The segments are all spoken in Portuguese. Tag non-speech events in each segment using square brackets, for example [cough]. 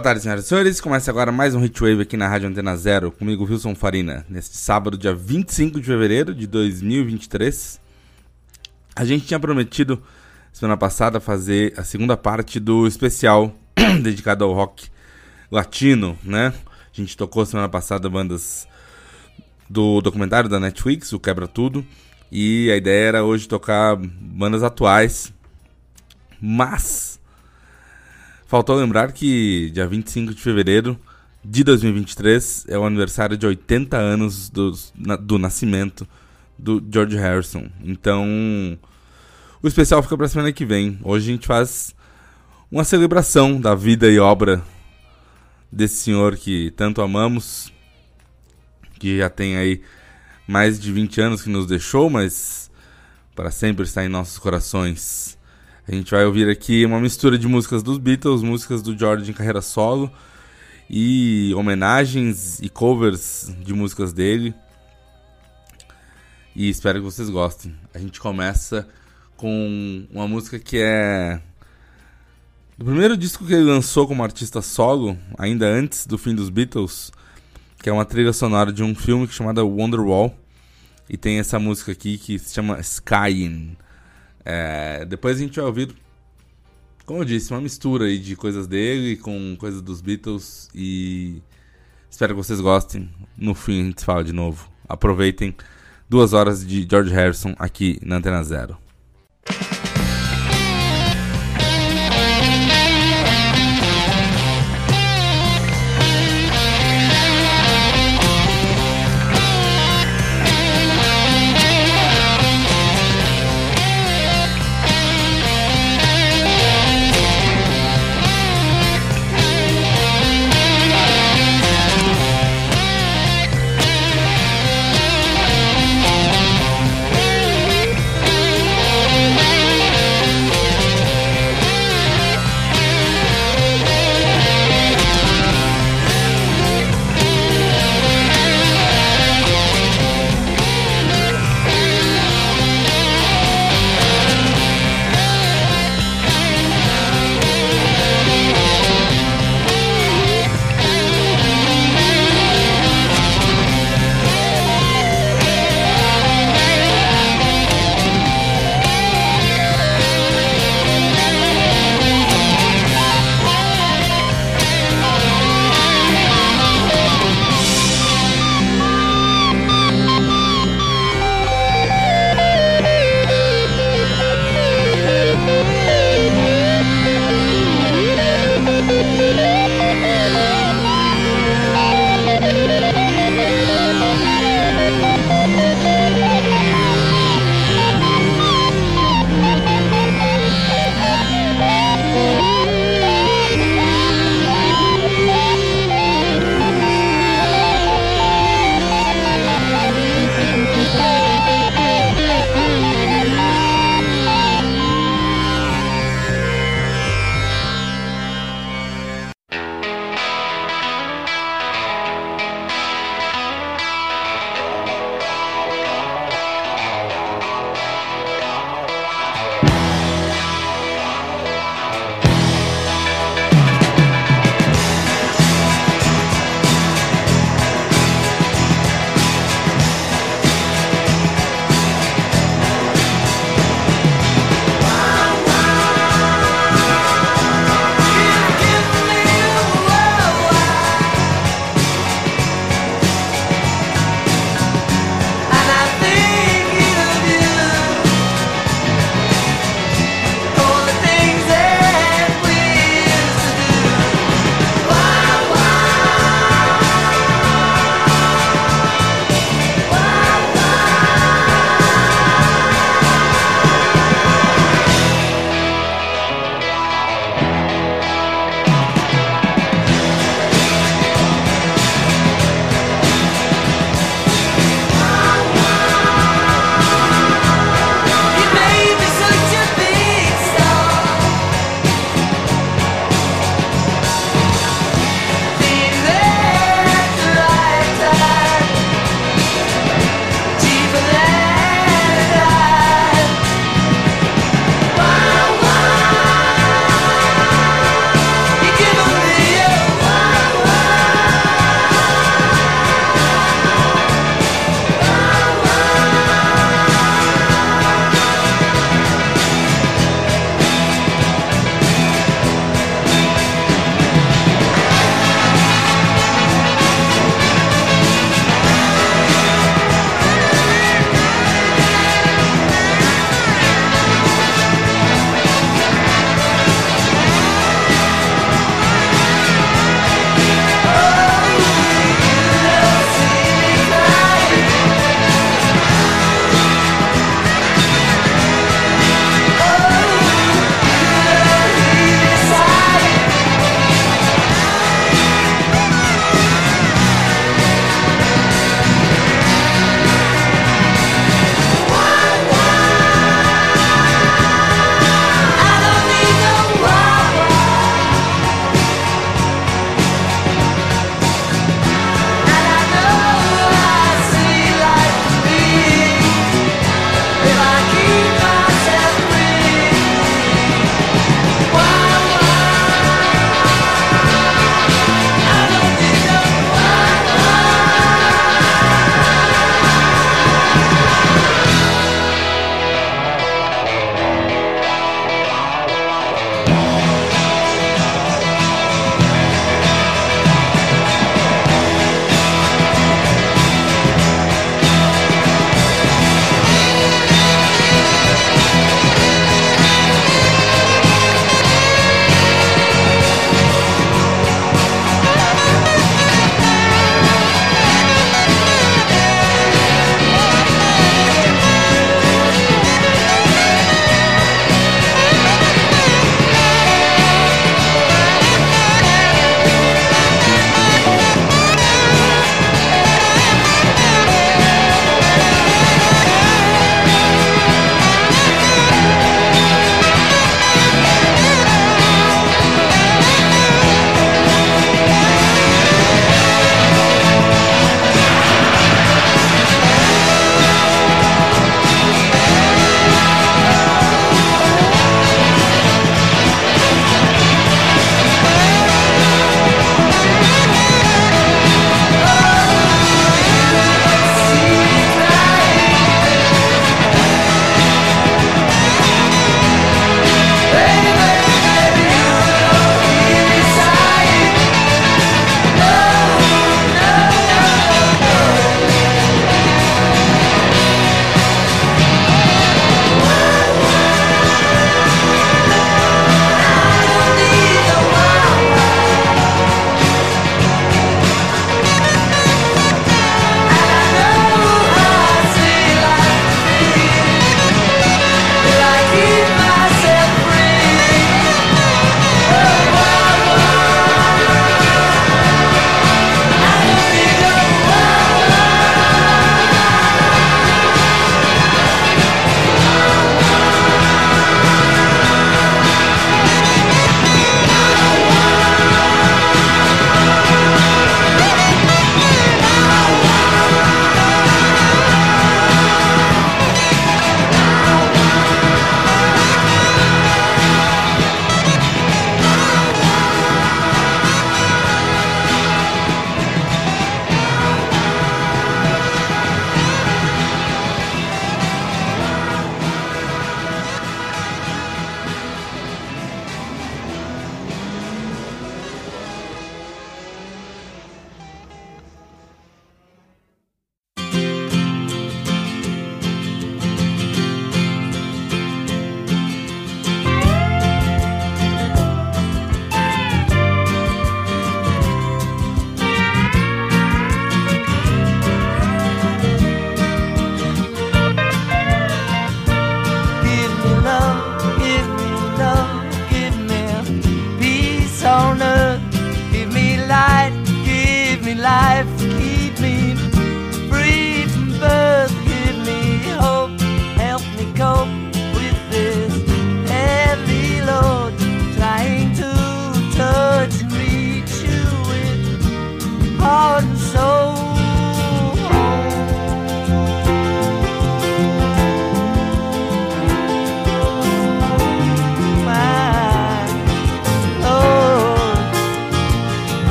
Boa tarde, senhoras e senhores. Começa agora mais um Hitwave aqui na Rádio Antena Zero, comigo, Wilson Farina, neste sábado, dia 25 de fevereiro de 2023. A gente tinha prometido, semana passada, fazer a segunda parte do especial [clears throat] dedicado ao rock latino, né? A gente tocou semana passada bandas do documentário da Netflix, o Quebra Tudo, e a ideia era hoje tocar bandas atuais, mas Faltou lembrar que dia 25 de fevereiro de 2023 é o aniversário de 80 anos do, do nascimento do George Harrison. Então, o especial fica para semana que vem. Hoje a gente faz uma celebração da vida e obra desse senhor que tanto amamos, que já tem aí mais de 20 anos que nos deixou, mas para sempre está em nossos corações. A gente vai ouvir aqui uma mistura de músicas dos Beatles, músicas do George em carreira solo e homenagens e covers de músicas dele. E espero que vocês gostem. A gente começa com uma música que é do primeiro disco que ele lançou como artista solo, ainda antes do fim dos Beatles, que é uma trilha sonora de um filme chamado Wonderwall. E tem essa música aqui que se chama Skyin. É, depois a gente vai ouvir, como eu disse, uma mistura aí de coisas dele com coisas dos Beatles e espero que vocês gostem. No fim a gente fala de novo. Aproveitem duas horas de George Harrison aqui na Antena Zero.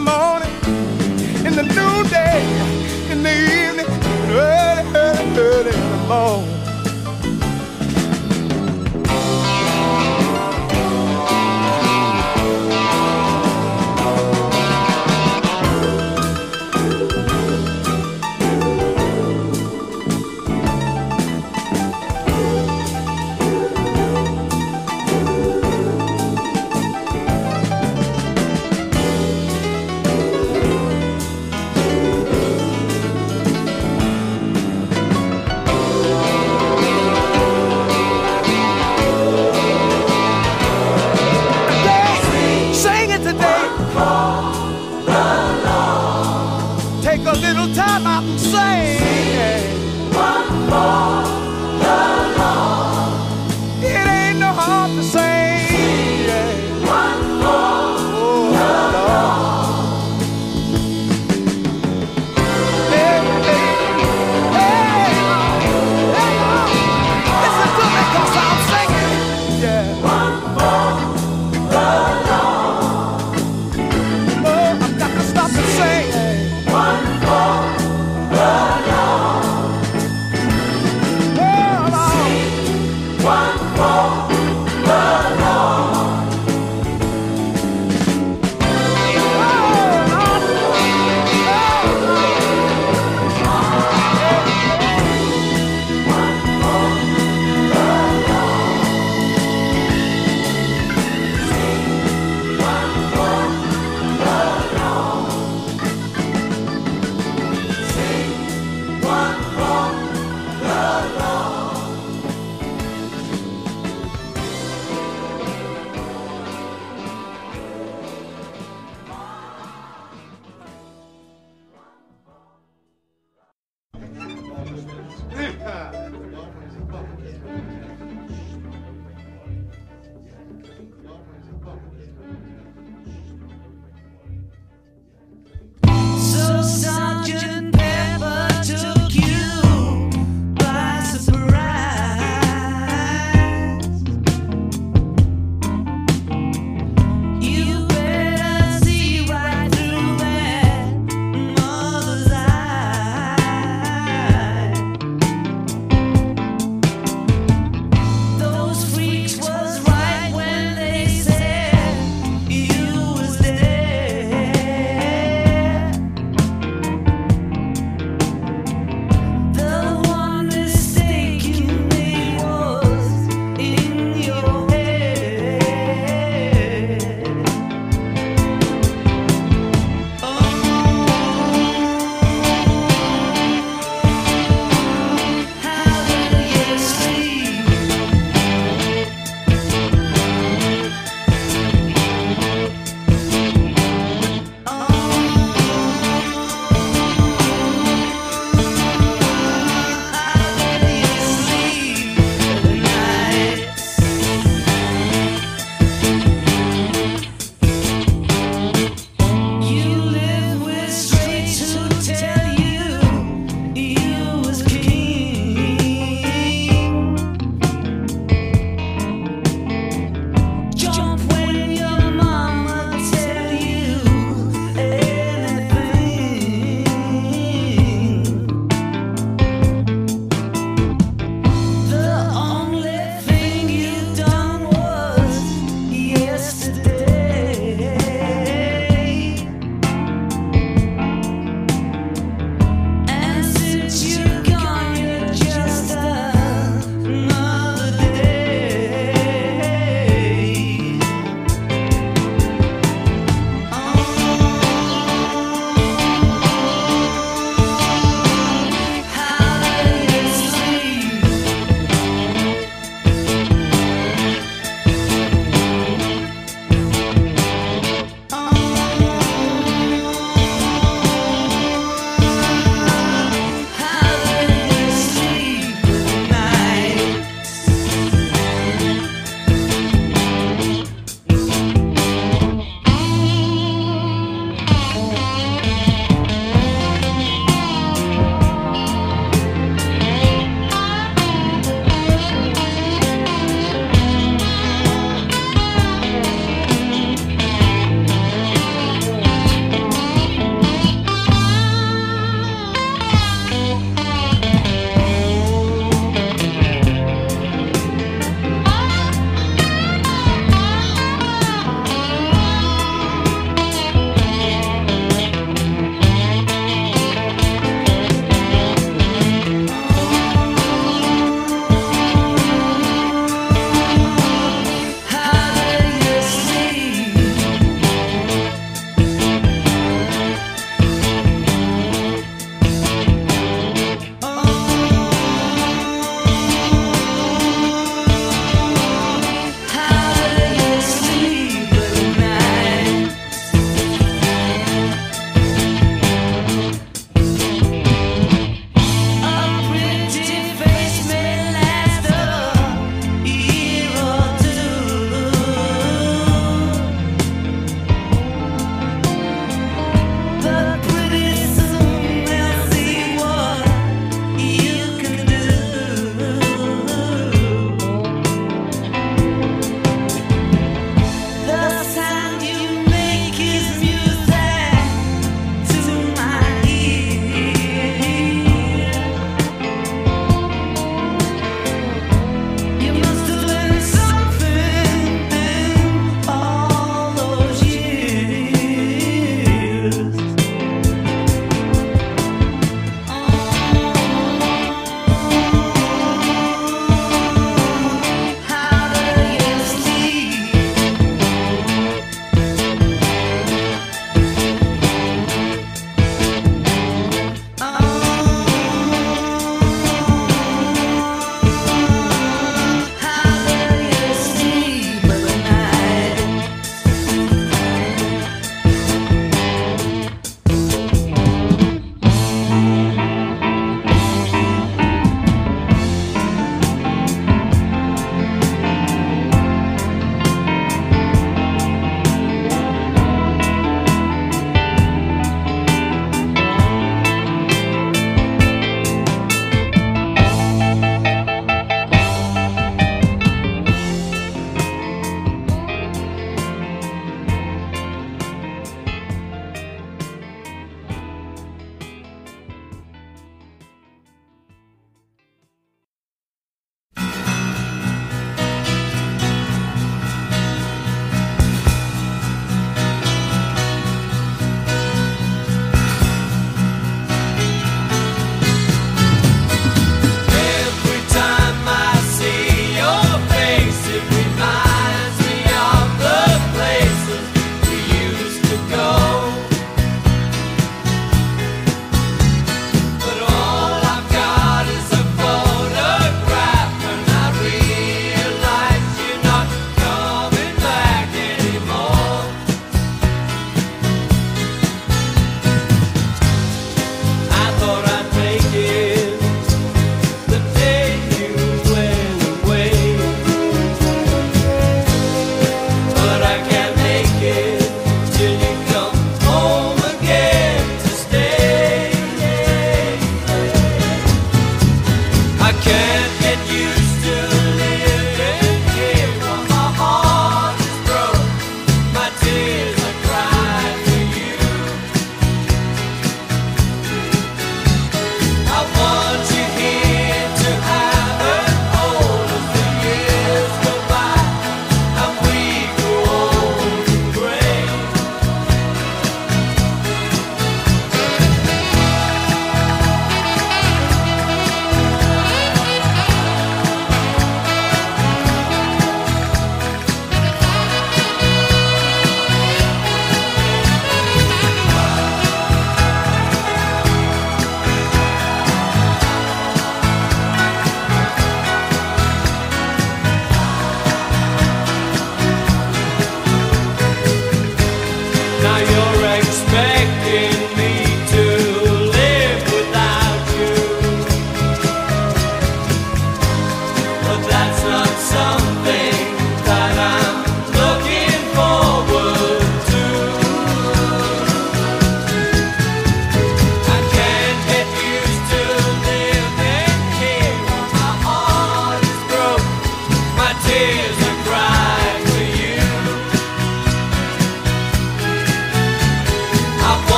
morning, in the noonday, in the evening, early, early, early in the morning.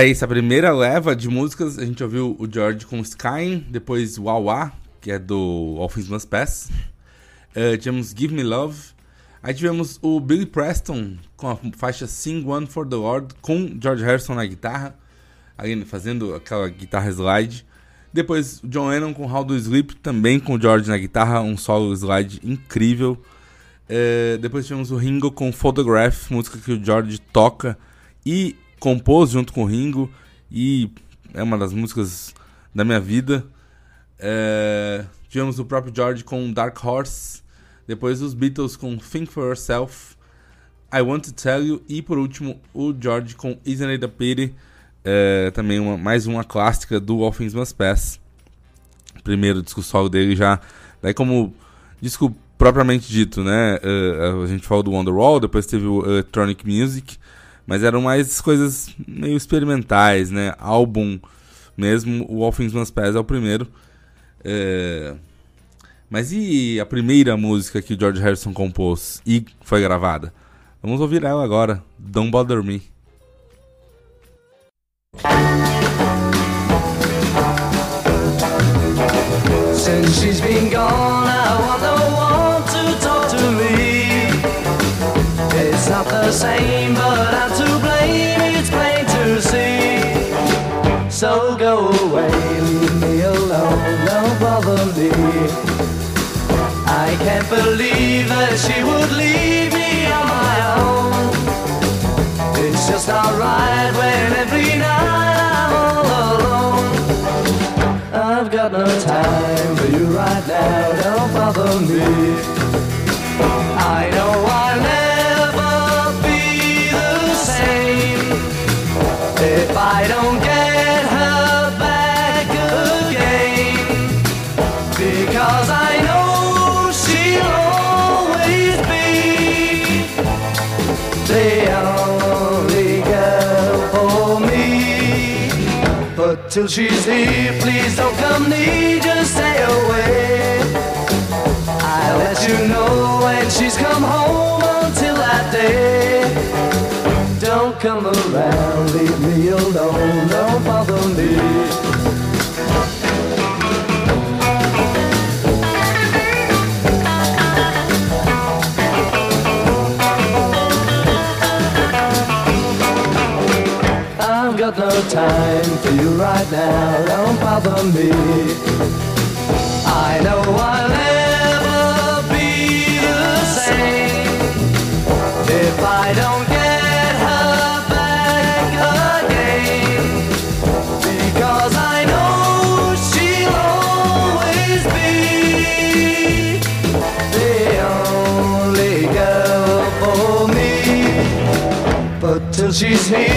Aí essa primeira leva de músicas. A gente ouviu o George com Sky, depois Wawa, que é do All Things Must Pass. Uh, tivemos Give Me Love. Aí tivemos o Billy Preston com a faixa Sing One for the Lord, com George Harrison na guitarra, aí fazendo aquela guitarra slide. Depois John Lennon com How Do Sleep, também com o George na guitarra, um solo slide incrível. Uh, depois tivemos o Ringo com Photograph, música que o George toca e compôs junto com o Ringo, e é uma das músicas da minha vida. Uh, tivemos o próprio George com Dark Horse, depois os Beatles com Think For Yourself, I Want To Tell You, e por último o George com Isn't It a Pity, uh, também uma, mais uma clássica do All Things Must Pass. Primeiro disco solo dele já, daí como disco propriamente dito, né? Uh, a gente falou do Wonderwall, depois teve o Electronic Music, mas eram mais coisas meio experimentais, né? Álbum mesmo, o All Things Must Pass é o primeiro. É... Mas e a primeira música que o George Harrison compôs e foi gravada? Vamos ouvir ela agora, Don't Bother Me. Since she's been gone, I want no one to talk to me. It's not the same, I can't believe that she would leave me on my own. It's just not right when every night I'm all alone. I've got no time for you right now, don't bother me. I know I'll never be the same if I don't till she's here, please don't come near, just stay away. I'll let you know when she's come home until that day. Don't come around, leave me alone, don't bother me. Got no time for you right now, don't bother me. I know I'll never be the same if I don't get her back again. Because I know she'll always be the only girl for me. But till she's here,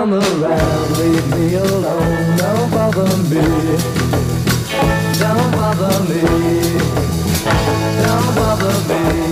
come around, leave me alone, don't bother me. Don't bother me. Don't bother me.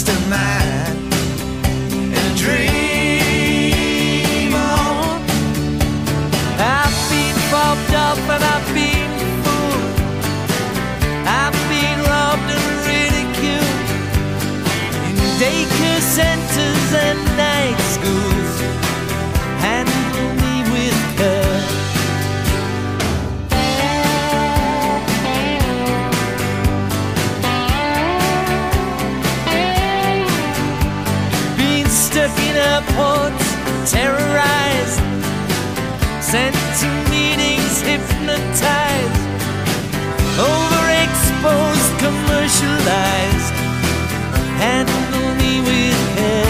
it's tonight. terrorized, sent to meetings, hypnotized, overexposed, commercialized. Handle me with care.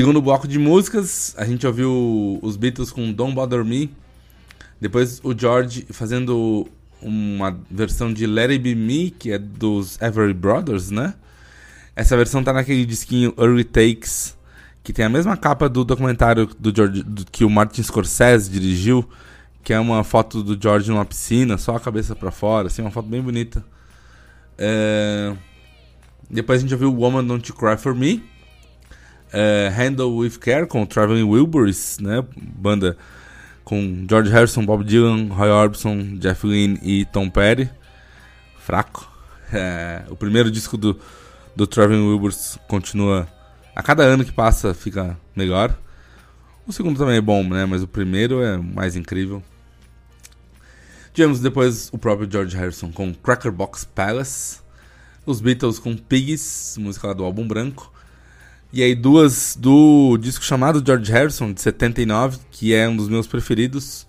Segundo bloco de músicas, a gente ouviu os Beatles com Don't Bother Me. Depois o George fazendo uma versão de Let It Be Me, que é dos Everly Brothers, né? Essa versão tá naquele disquinho Early Takes, que tem a mesma capa do documentário do George, do- que o Martin Scorsese dirigiu, que é uma foto do George numa piscina, só a cabeça pra fora, assim, uma foto bem bonita. É, Depois a gente ouviu Woman Don't You Cry For Me. É, Handle With Care com Traveling Wilburys, né? Banda com George Harrison, Bob Dylan, Roy Orbison, Jeff Lynne e Tom Petty. Fraco. É, o primeiro disco do, do Traveling Wilburys continua... A cada ano que passa fica melhor. O segundo também é bom, né? Mas o primeiro é mais incrível. Tivemos depois o próprio George Harrison com Cracker Box Palace. Os Beatles com Pigs, música lá do álbum branco. E aí duas do disco chamado George Harrison, de 79, que é um dos meus preferidos.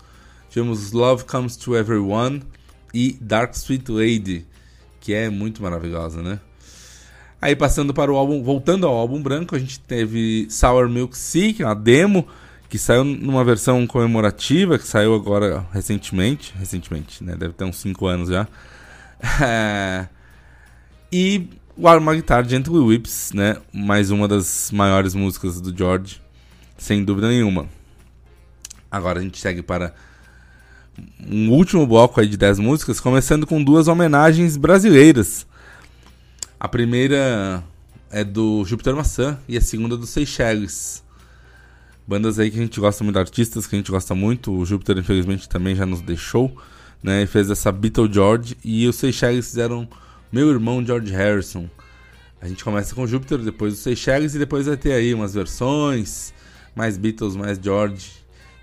Tivemos Love Comes to Everyone e Dark Sweet Lady, que é muito maravilhosa, né? Aí passando para o álbum, voltando ao álbum branco, a gente teve Sour Milk Sea, que é uma demo, que saiu numa versão comemorativa, que saiu agora recentemente, recentemente, né? Deve ter uns 5 anos já. [laughs] É, e o Arma Guitar Gently Whips, né? Mais uma das maiores músicas do George, sem dúvida nenhuma. Agora a gente segue para um último bloco aí de 10 músicas, começando com duas homenagens brasileiras. A primeira é do Júpiter Maçã e a segunda do Seychelles. Bandas aí que a gente gosta muito, artistas que a gente gosta muito. O Júpiter, infelizmente, também já nos deixou, né? E fez essa Beatle George. E os Seychelles fizeram Meu Irmão George Harrison. A gente começa com Júpiter, depois os Seychelles e depois vai ter aí umas versões, mais Beatles, mais George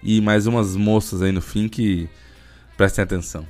e mais umas moças aí no fim que prestem atenção.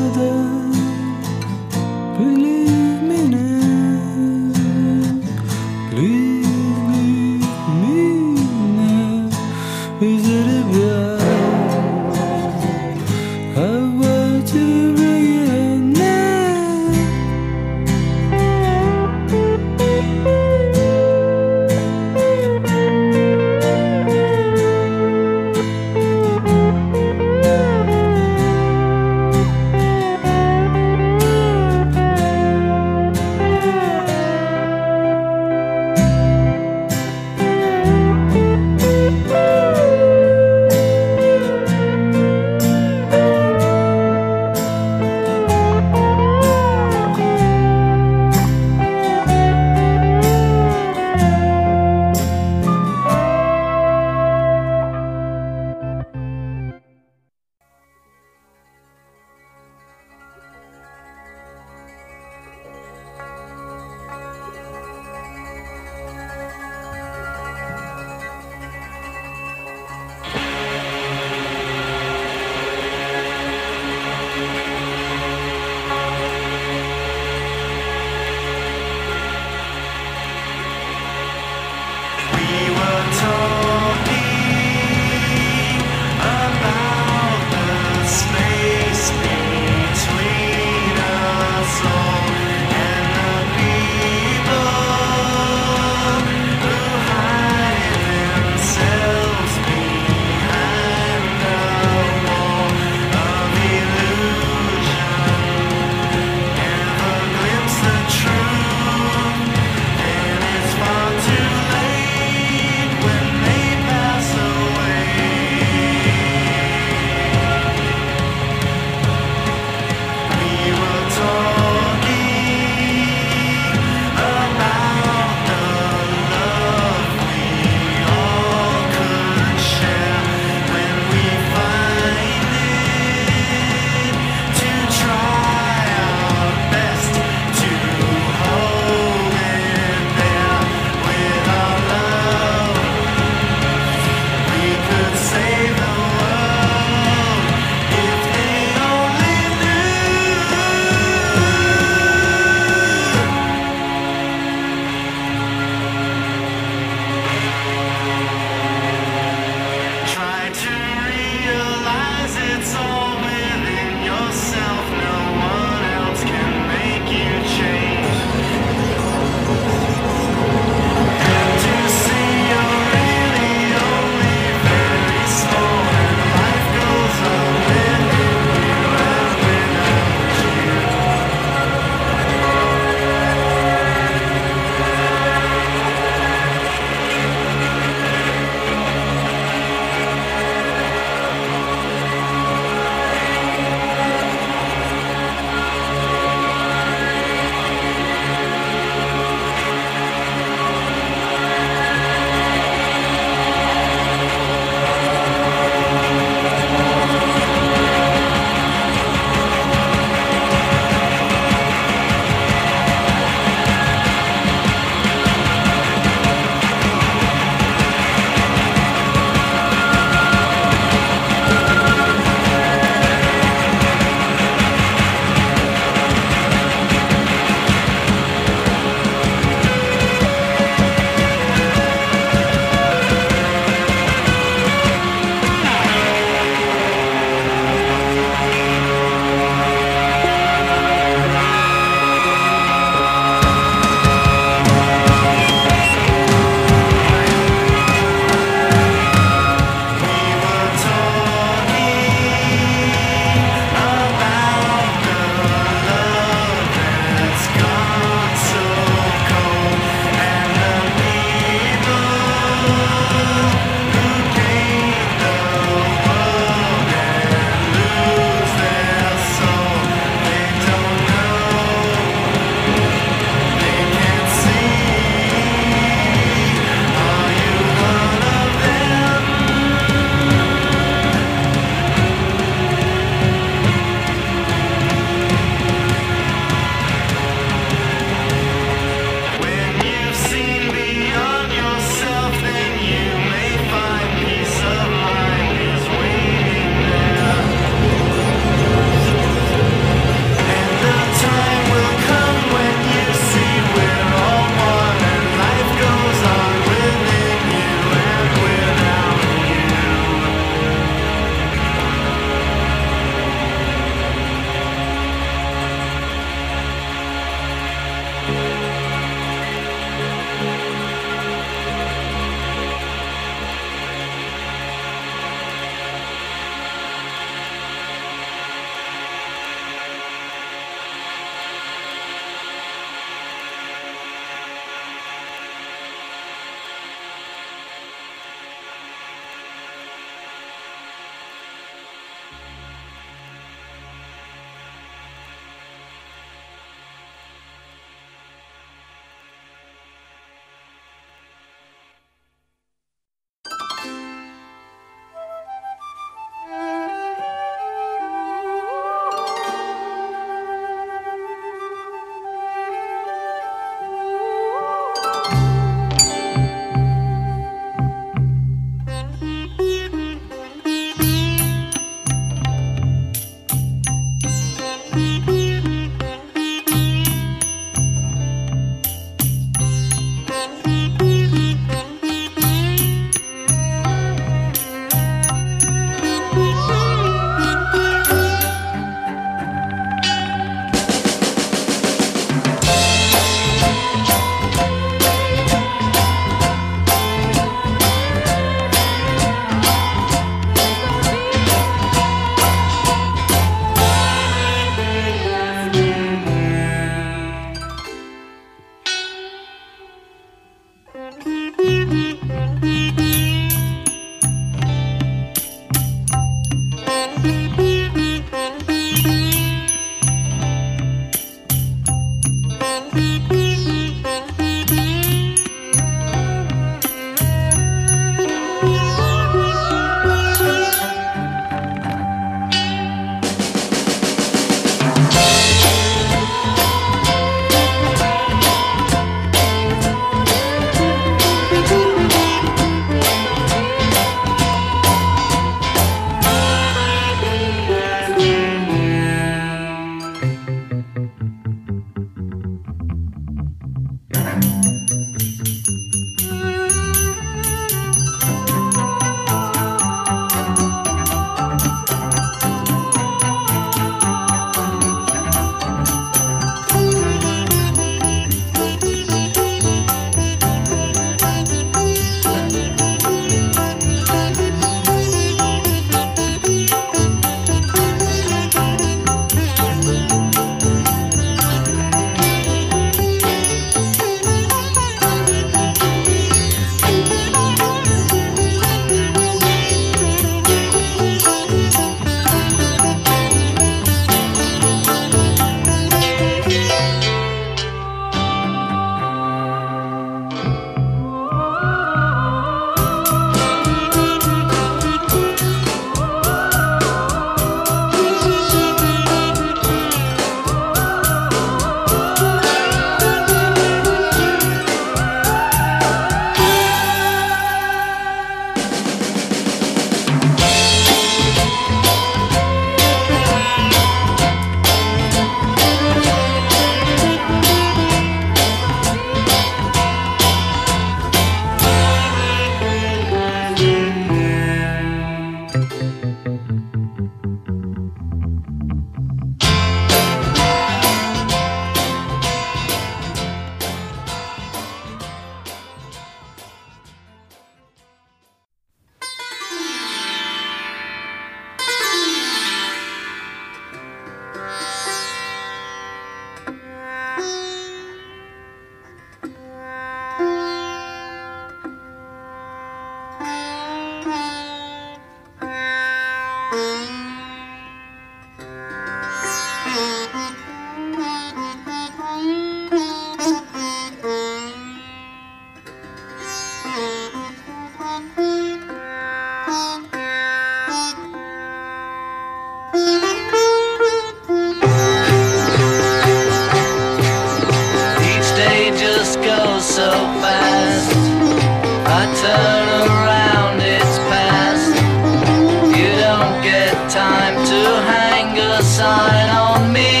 time to hang a sign on me.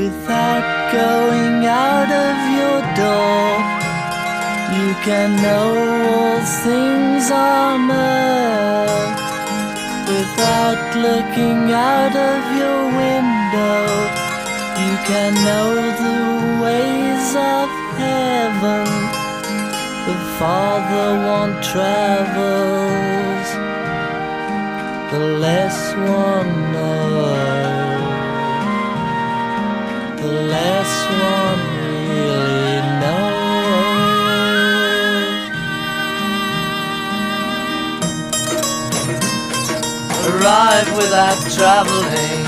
without going out of your door. You can know all things are earth without looking out of your window. You can know the ways of heaven. The farther one travels, the less one knows unless one really knows. Arrive without traveling.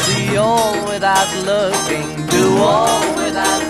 See all without looking, do all without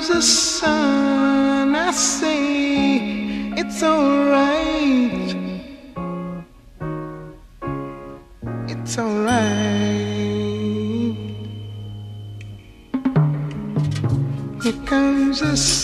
comes the sun. I say it's alright. It's alright. Here comes the sun,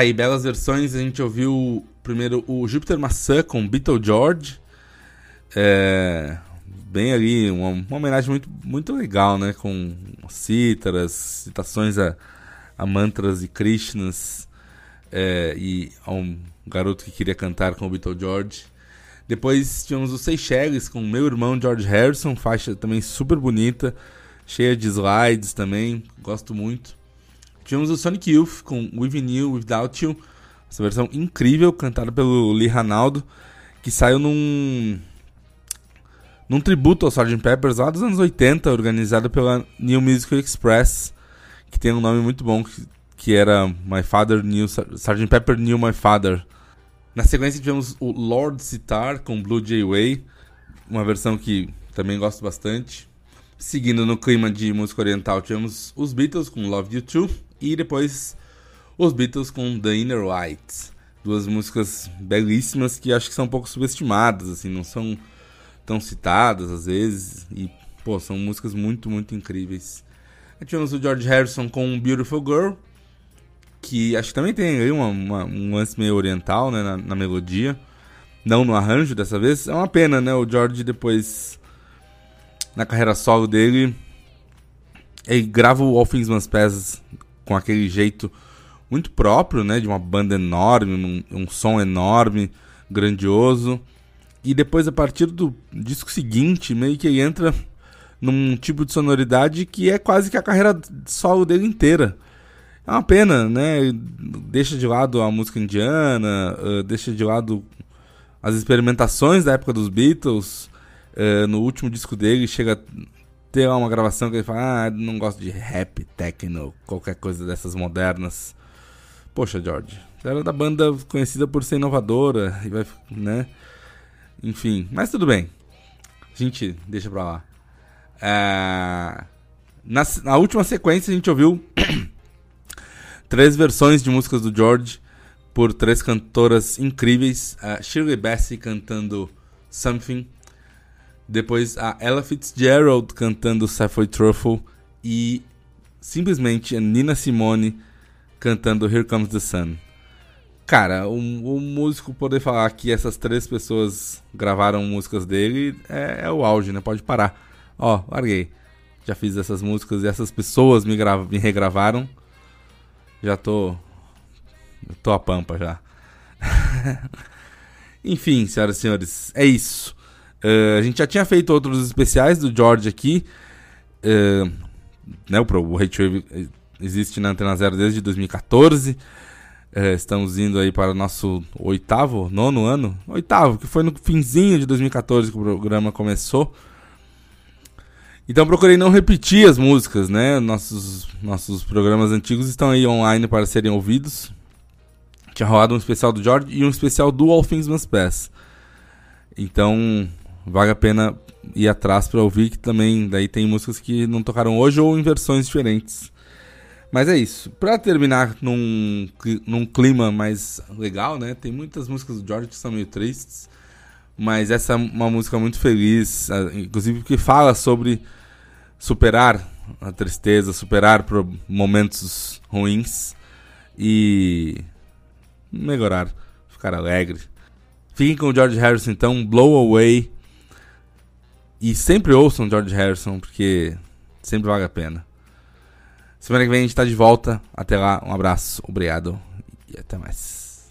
Tá aí, belas versões. A gente ouviu primeiro o Júpiter Maçã com Beatle George. É, bem ali, uma, uma homenagem muito, muito legal, né? Com cítaras, citações a, a mantras e Krishnas. é, e a um garoto que queria cantar com o Beatle George. Depois tivemos os Seychelles com Meu Irmão George Harrison, faixa também super bonita, cheia de slides também, gosto muito. Tivemos o Sonic Youth com With You, Without You, essa versão incrível, cantada pelo Lee Ranaldo, que saiu num, num tributo ao Sgt. Peppers lá dos anos 80, organizado pela New Musical Express, que tem um nome muito bom, que, que era My Father Knew, Sgt. Pepper Knew My Father. Na sequência tivemos o Lord Sitar com Blue Jay Way, uma versão que também gosto bastante. Seguindo no clima de música oriental, tivemos os Beatles com Love You Too e depois os Beatles com The Inner Light. Duas músicas belíssimas que acho que são um pouco subestimadas, assim, não são tão citadas às vezes e pô, são músicas muito, muito incríveis. Aí tivemos o George Harrison com Beautiful Girl, que acho que também tem aí uma, uma- um lance meio oriental né, na, na melodia, não no arranjo dessa vez. É uma pena, né? O George depois, na carreira solo dele, ele grava o All Things Must Pass com aquele jeito muito próprio, né? De uma banda enorme, um, um som enorme, grandioso. E depois, a partir do disco seguinte, meio que ele entra num tipo de sonoridade que é quase que a carreira solo dele inteira. É uma pena, né? Deixa de lado a música indiana, eh, deixa de lado as experimentações da época dos Beatles. Eh, no último disco dele chega ter uma gravação que ele fala: Ah, não gosto de rap, techno, qualquer coisa dessas modernas. Poxa, George, era da banda conhecida por ser inovadora, e vai, né? Enfim, mas tudo bem. A gente deixa pra lá. É, na, na última sequência a gente ouviu [clears throat] três versões de músicas do George por três cantoras incríveis. A Shirley Bassey cantando Something. Depois a Ella Fitzgerald cantando Savoy Truffle. E simplesmente a Nina Simone cantando Here Comes the Sun. Cara, o, o músico poder falar que essas três pessoas gravaram músicas dele é, é o auge, né? Pode parar. Ó, larguei. Já fiz essas músicas e essas pessoas me, me regravaram. Já tô. tô a pampa já. [laughs] Enfim, senhoras e senhores, é isso. Eh, a gente já tinha feito outros especiais do George aqui. Eh, né, o, o Hate Wave eh, existe na Antena Zero desde 2014. Eh, estamos indo aí para o nosso oitavo, nono ano? Oitavo, que foi no finzinho de 2014 que o programa começou. Então procurei não repetir as músicas, né? Nossos, nossos programas antigos estão aí online para serem ouvidos. Tinha rolado um especial do George e um especial do All Things Must Pass. Então vale a pena ir atrás para ouvir, que também daí tem músicas que não tocaram hoje ou em versões diferentes. Mas é isso. Pra terminar num, num clima mais legal, né? Tem muitas músicas do George que são meio tristes. Mas essa é uma música muito feliz, inclusive que fala sobre superar a tristeza, superar momentos ruins e melhorar, ficar alegre. Fiquem com o George Harrison então, Blow Away. E sempre ouçam George Harrison, porque sempre vale a pena. Semana que vem a gente tá de volta. Até lá, um abraço, obrigado e até mais.